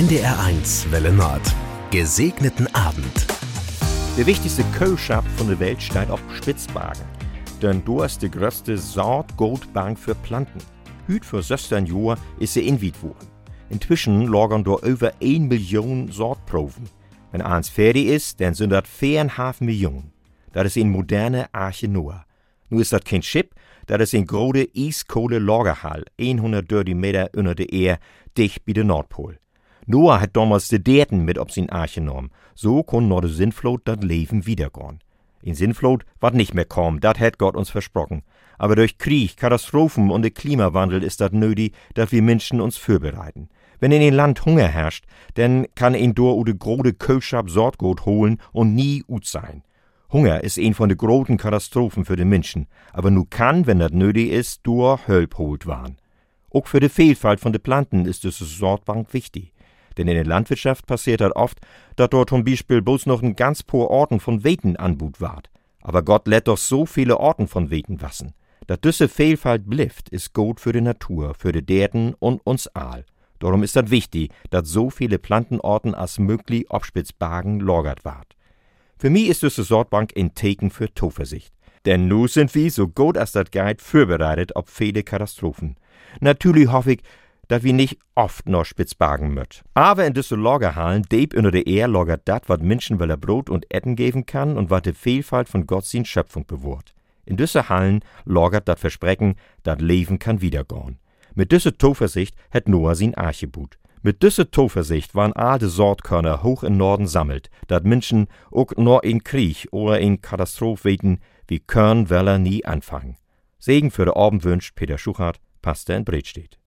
NDR1 Welle Nord. Gesegneten Abend. Der wichtigste Kölschab von der Welt steht auf Spitzbergen. Denn du hast die größte Saatgutbank für Planten. Hüt für 16 Jahre ist sie inwied worden. Inzwischen lagern dort über 1 Million Sortproben. Wenn eins fertig ist, dann sind das 4,5 Millionen. Das ist ein moderne Arche Noah. Nur ist das kein Schiff, das ist ein große Eiskohle-Lagerhall, 130 Meter unter der Erde, dicht bei der Nordpol. Noah hat damals die Daten mit ob sin Arche genommen. So kon nur de Sintflut dat Leben wiedergehen. In Sintflut wat nicht mehr kommen, dat hat Gott uns versprochen. Aber durch Krieg, Katastrophen und den Klimawandel ist dat nötig, dass wir Menschen uns vorbereiten. Wenn in ein Land Hunger herrscht, dann kann ein Dor oder grode Kölschab Sortgut holen und nie ut sein. Hunger ist ein von de großen Katastrophen für den Menschen, aber nu kann, wenn dat nötig ist, Dor Hölp holt waren. Auch für die Vielfalt von de Planten ist es Sortbank wichtig. Denn in der Landwirtschaft passiert das oft, dass dort zum Beispiel bloß noch ein ganz paar Orten von Weten anbut ward. Aber Gott lädt doch so viele Orten von Weten wassen. Dat düsse Vielfalt blifft, ist gut für die Natur, für die Derden und uns all. Darum ist das wichtig, dass so viele Plantenorten als möglich auf Spitzbergen lagert ward. Für mich ist diese Sortbank ein Teken für Zuversicht. Denn nu sind wir, so gut als das geht, vorbereitet auf viele Katastrophen. Natürlich hoffe ich, dass wir nicht oft noch Spitzbergen müt. Aber in diese Lagerhallen, deep unter der Erde lagert dat, wat Menschen weil er Brot und Etten geben kann und wat die Vielfalt von Gott sin Schöpfung bewahrt. In diese Hallen lagert dat Versprechen, dat Leben kann wiedergehen. Mit diese Zuversicht hat Noah sin Arche boot. Mit diese Zuversicht waren alte Sortkörner hoch im Norden sammelt, dat Menschen auch nur in Krieg oder in Katastrophe weten, wie Körn Weller nie anfangen. Segen für den Abend wünscht Peter Schuchart, Pastor in Bredstedt.